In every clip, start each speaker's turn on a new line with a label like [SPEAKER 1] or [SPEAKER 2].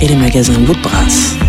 [SPEAKER 1] et les magasins
[SPEAKER 2] Bout de Brasse.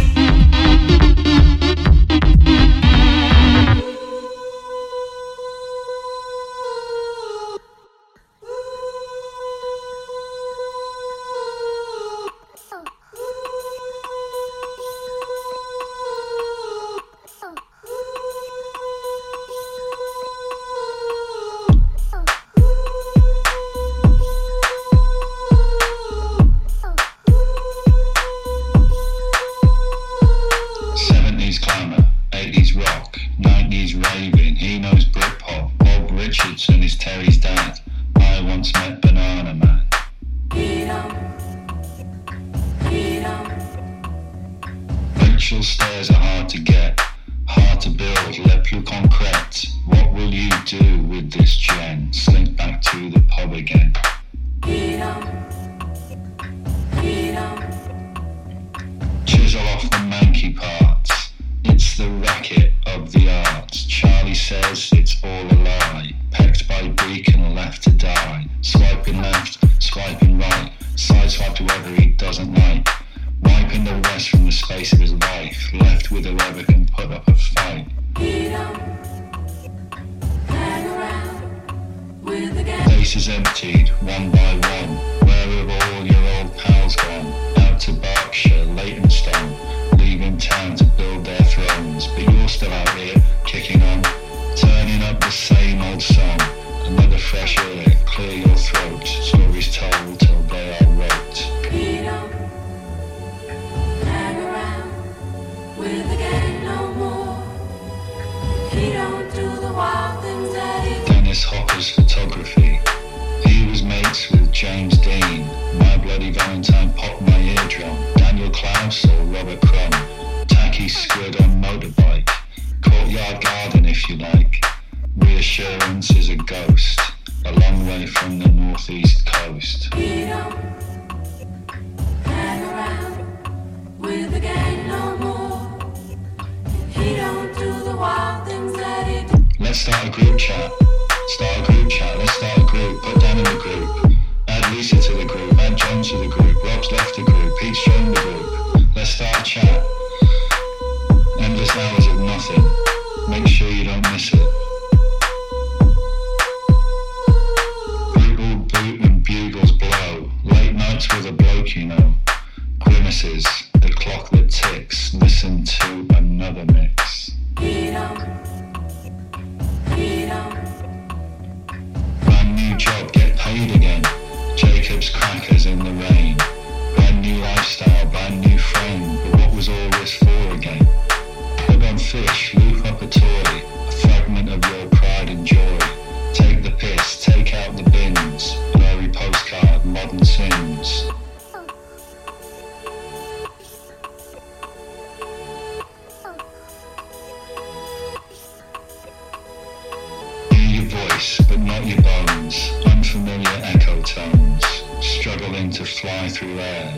[SPEAKER 2] voice, but not your bones, unfamiliar echo tones, struggling to fly through air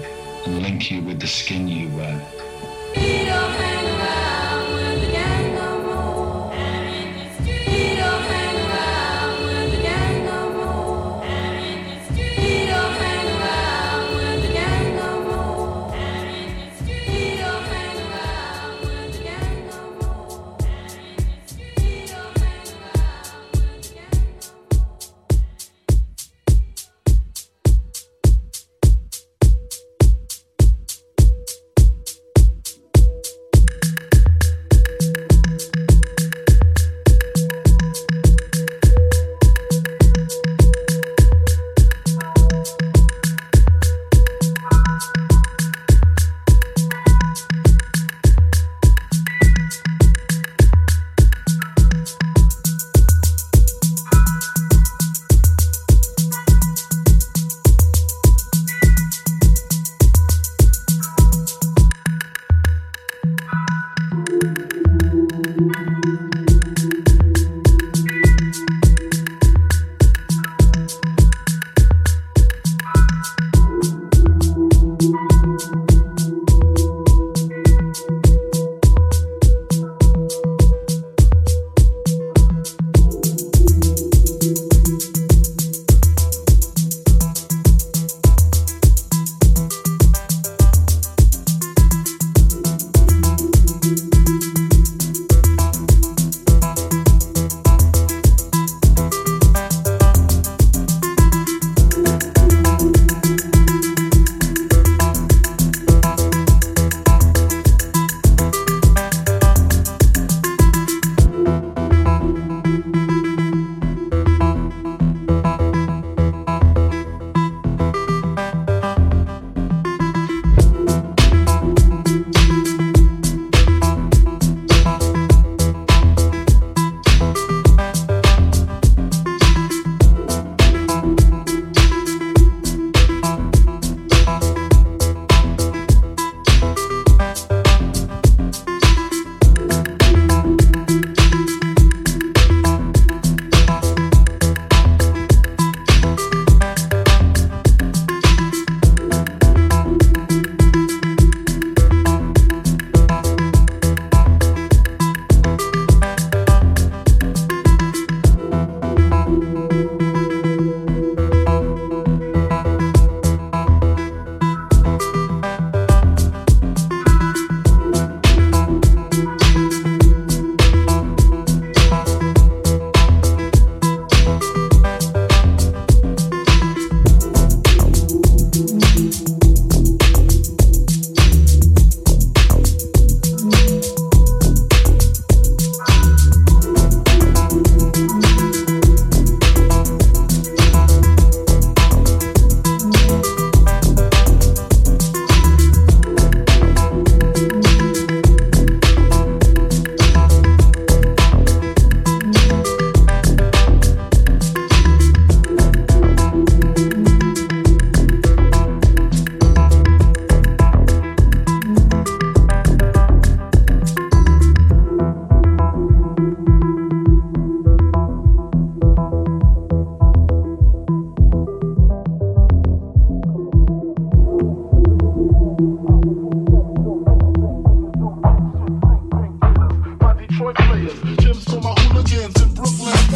[SPEAKER 2] and link you with the skin you wear.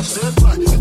[SPEAKER 3] That's right.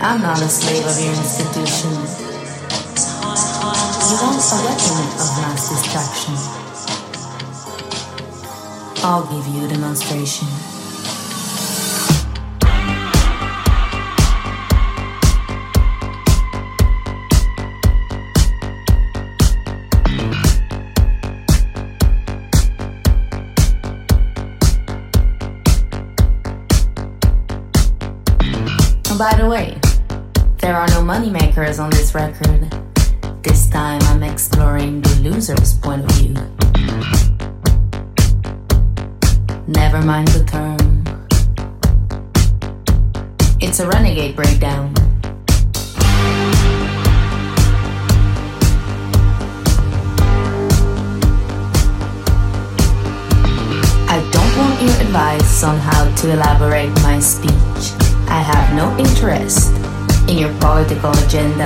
[SPEAKER 3] I'm not a
[SPEAKER 4] slave of your institution. You want a weapon of mass destruction. I'll give you a demonstration. Political agenda.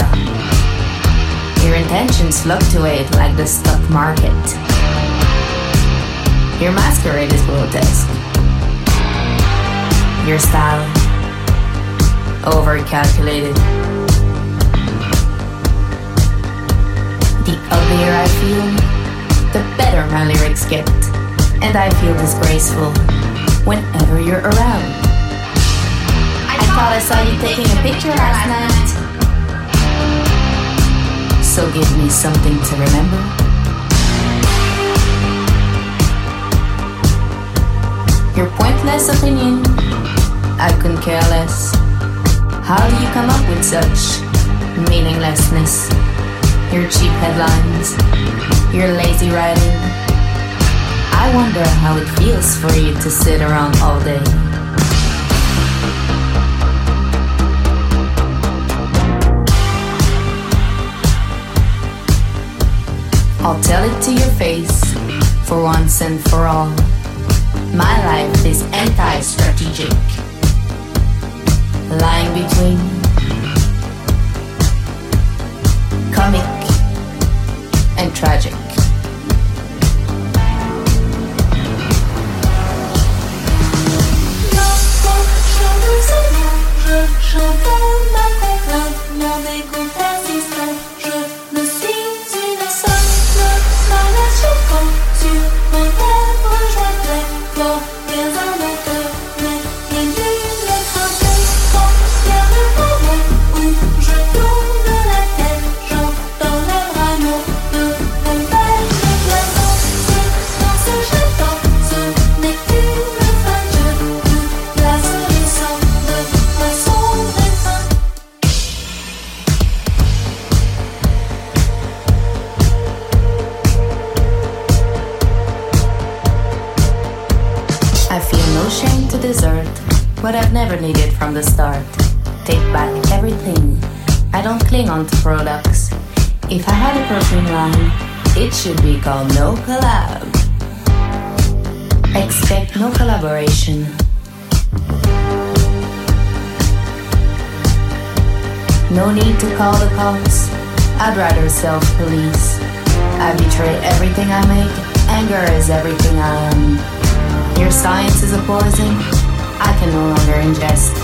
[SPEAKER 4] Your intentions fluctuate like the stock market. Your masquerade is grotesque. Your style, overcalculated. The uglier I feel, the better my lyrics get. And I feel disgraceful whenever you're around. I thought I saw you taking a picture last night. So give me something to remember. Your pointless opinion, I couldn't care less. How do you come up with such meaninglessness? Your cheap headlines, your lazy writing. I wonder how it feels for you to sit around all day. I'll tell it to your face for once and for all. My life is anti strategic, lying between everything. I don't cling on to products. If I had a perfume line, it should be called No Collab. Expect no collaboration. No need to call the cops. I'd rather self police. I betray everything I make. Anger is everything I am. Your science is a poison I can no longer ingest.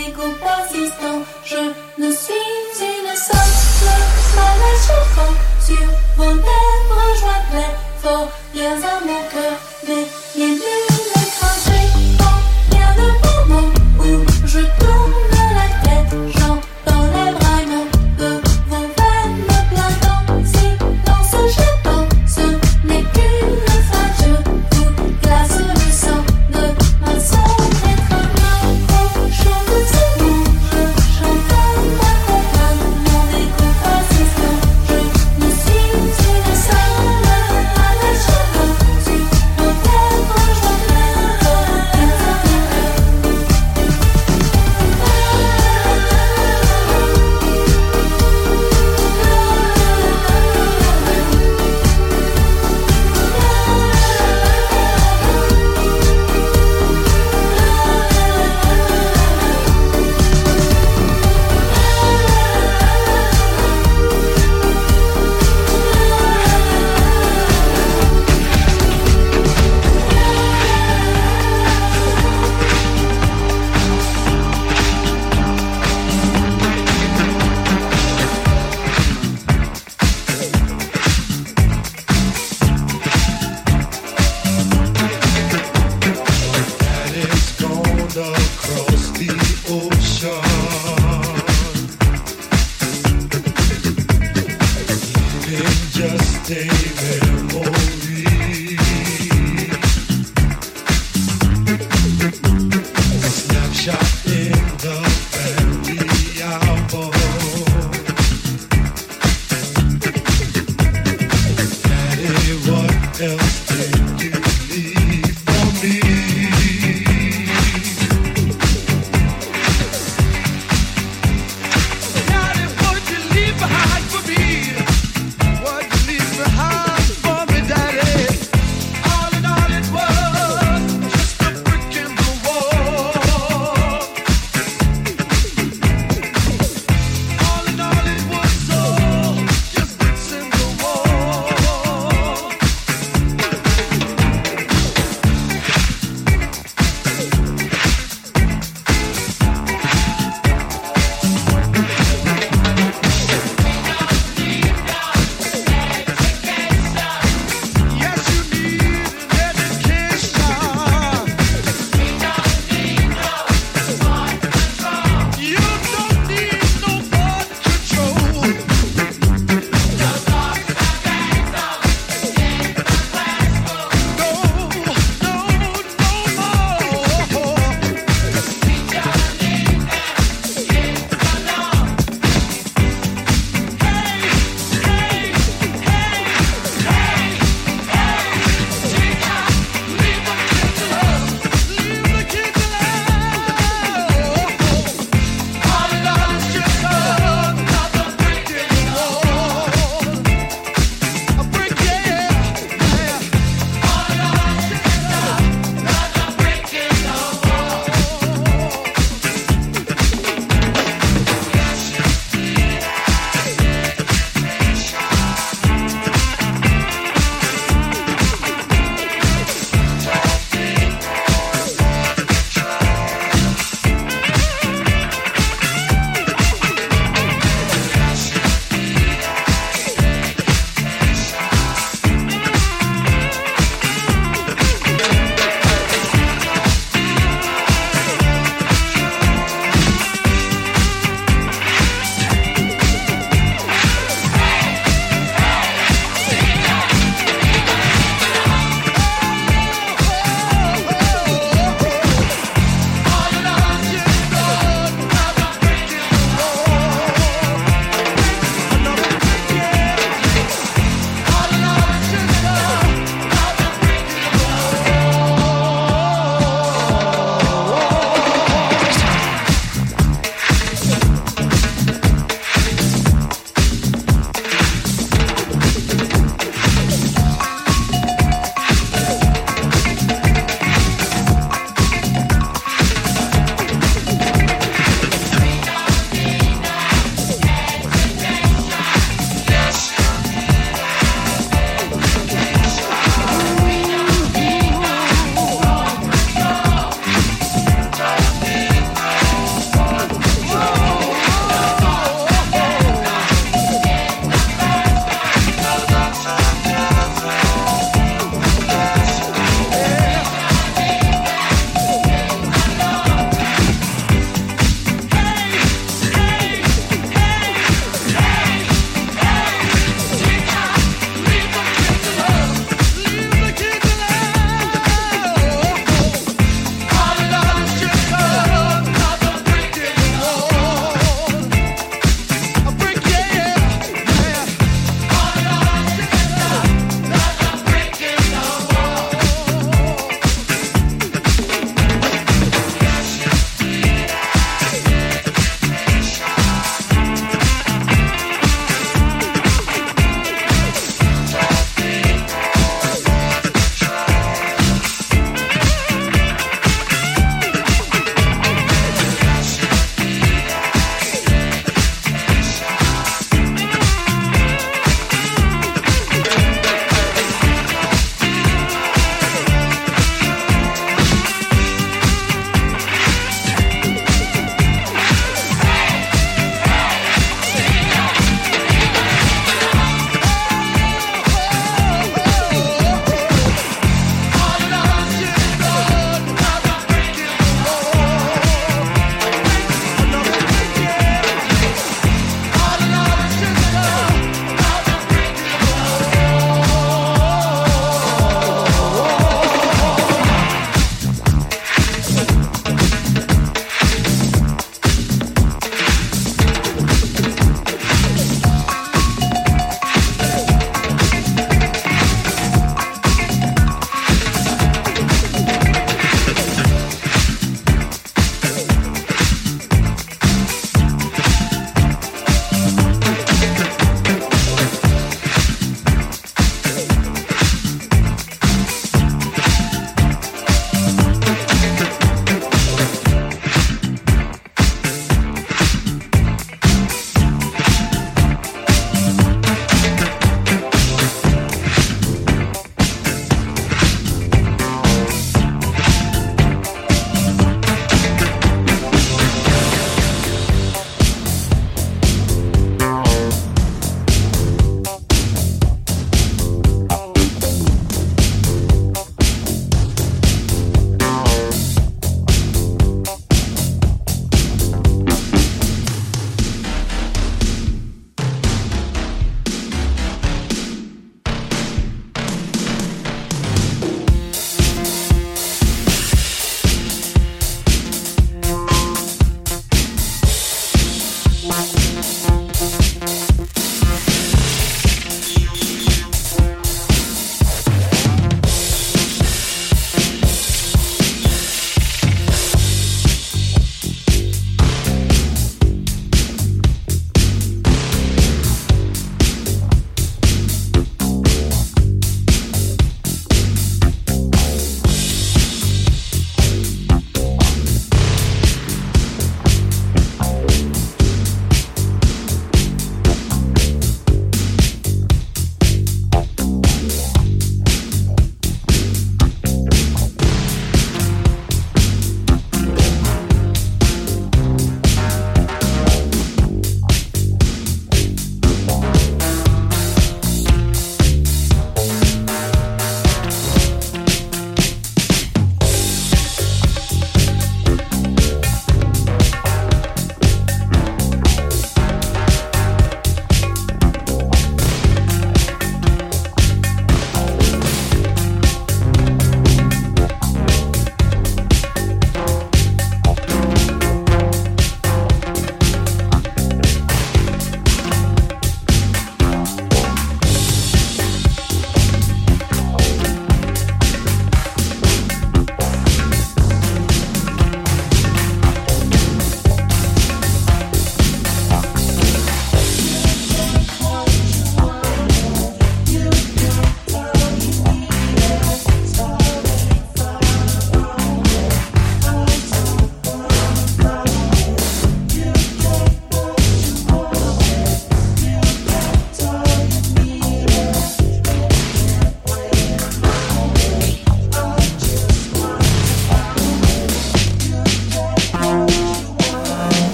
[SPEAKER 5] Dégoût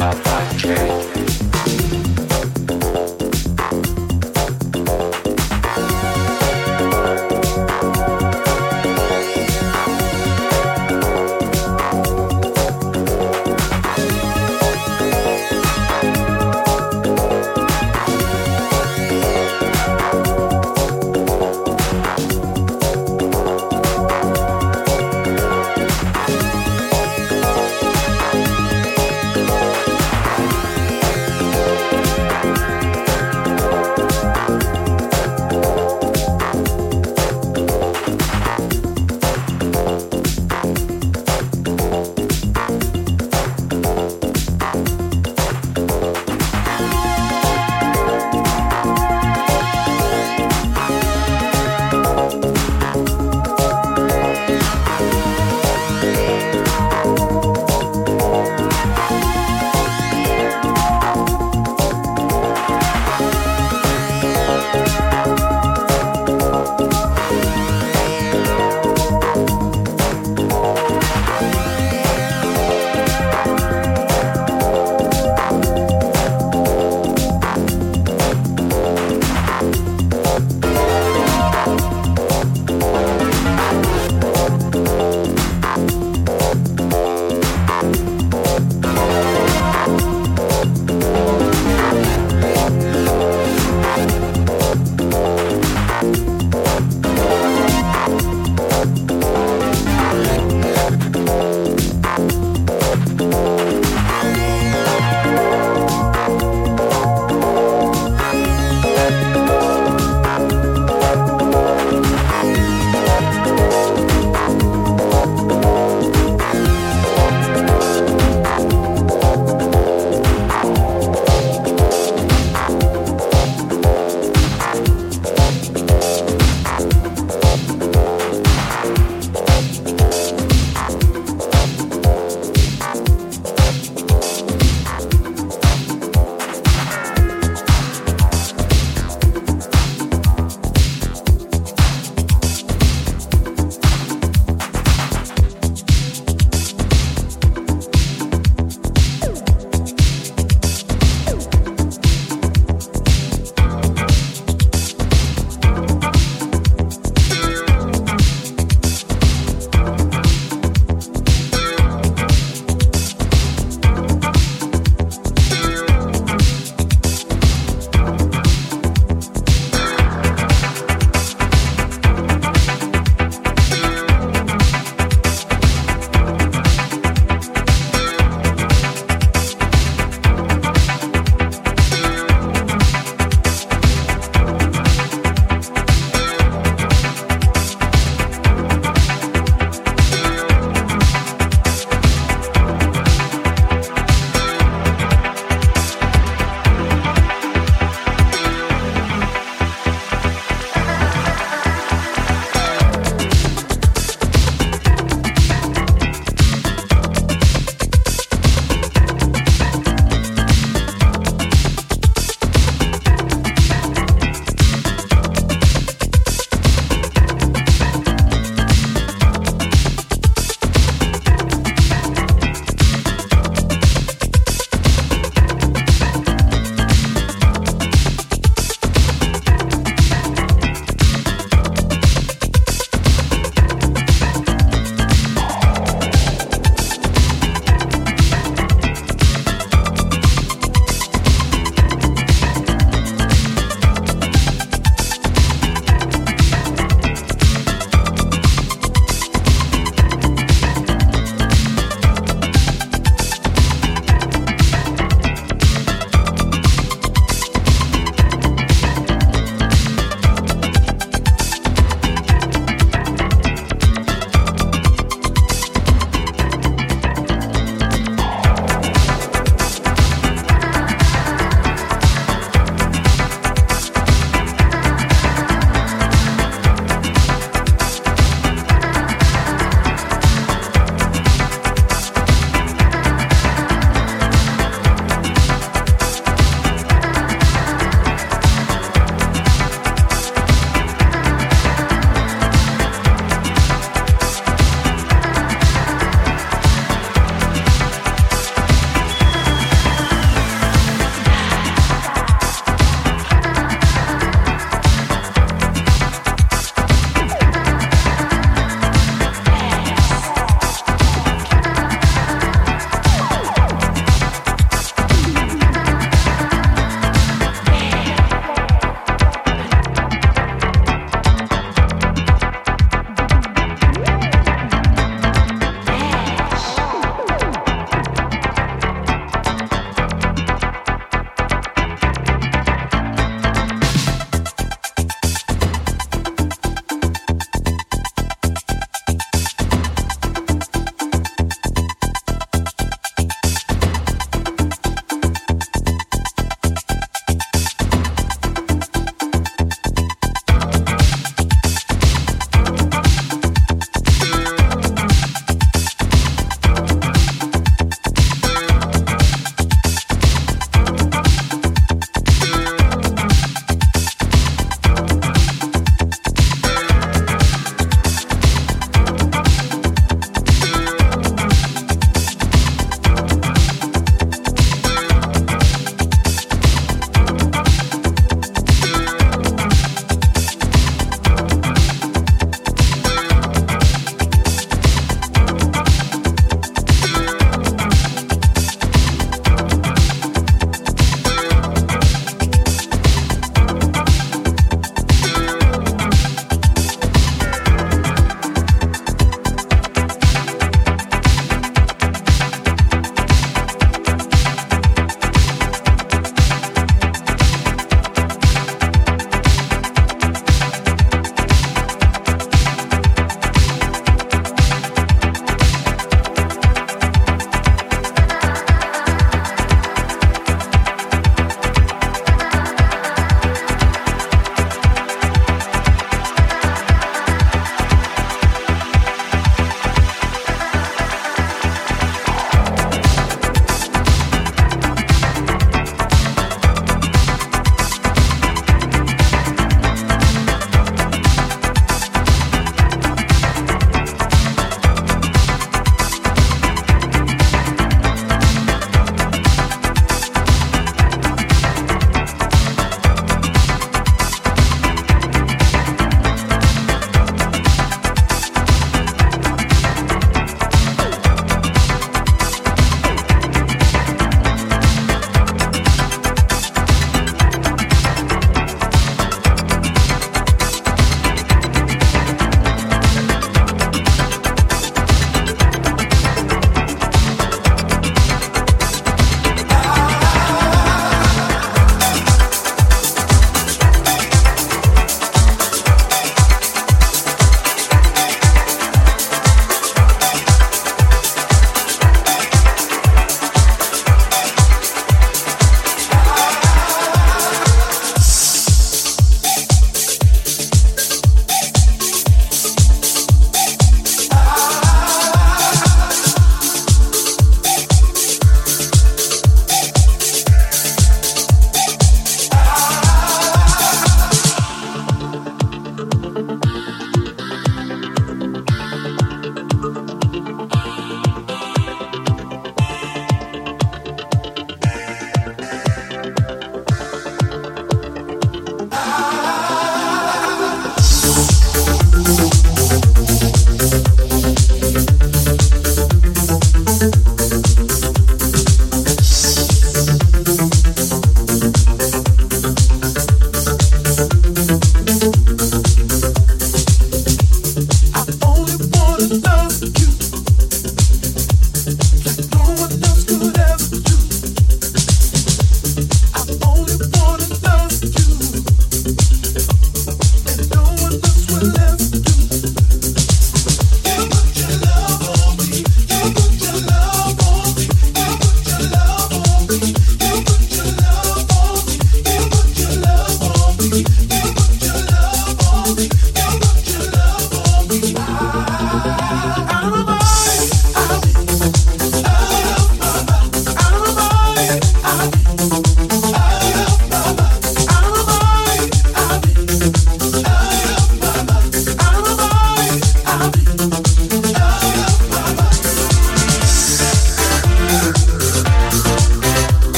[SPEAKER 3] ataque.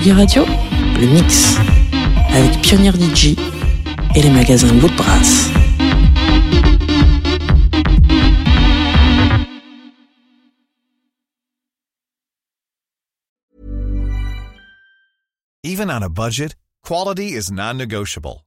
[SPEAKER 1] Tsugi Radio, le mix avec Pionnier DJ et les magasins Woodbrass.
[SPEAKER 6] Even on a budget, quality is non-negotiable.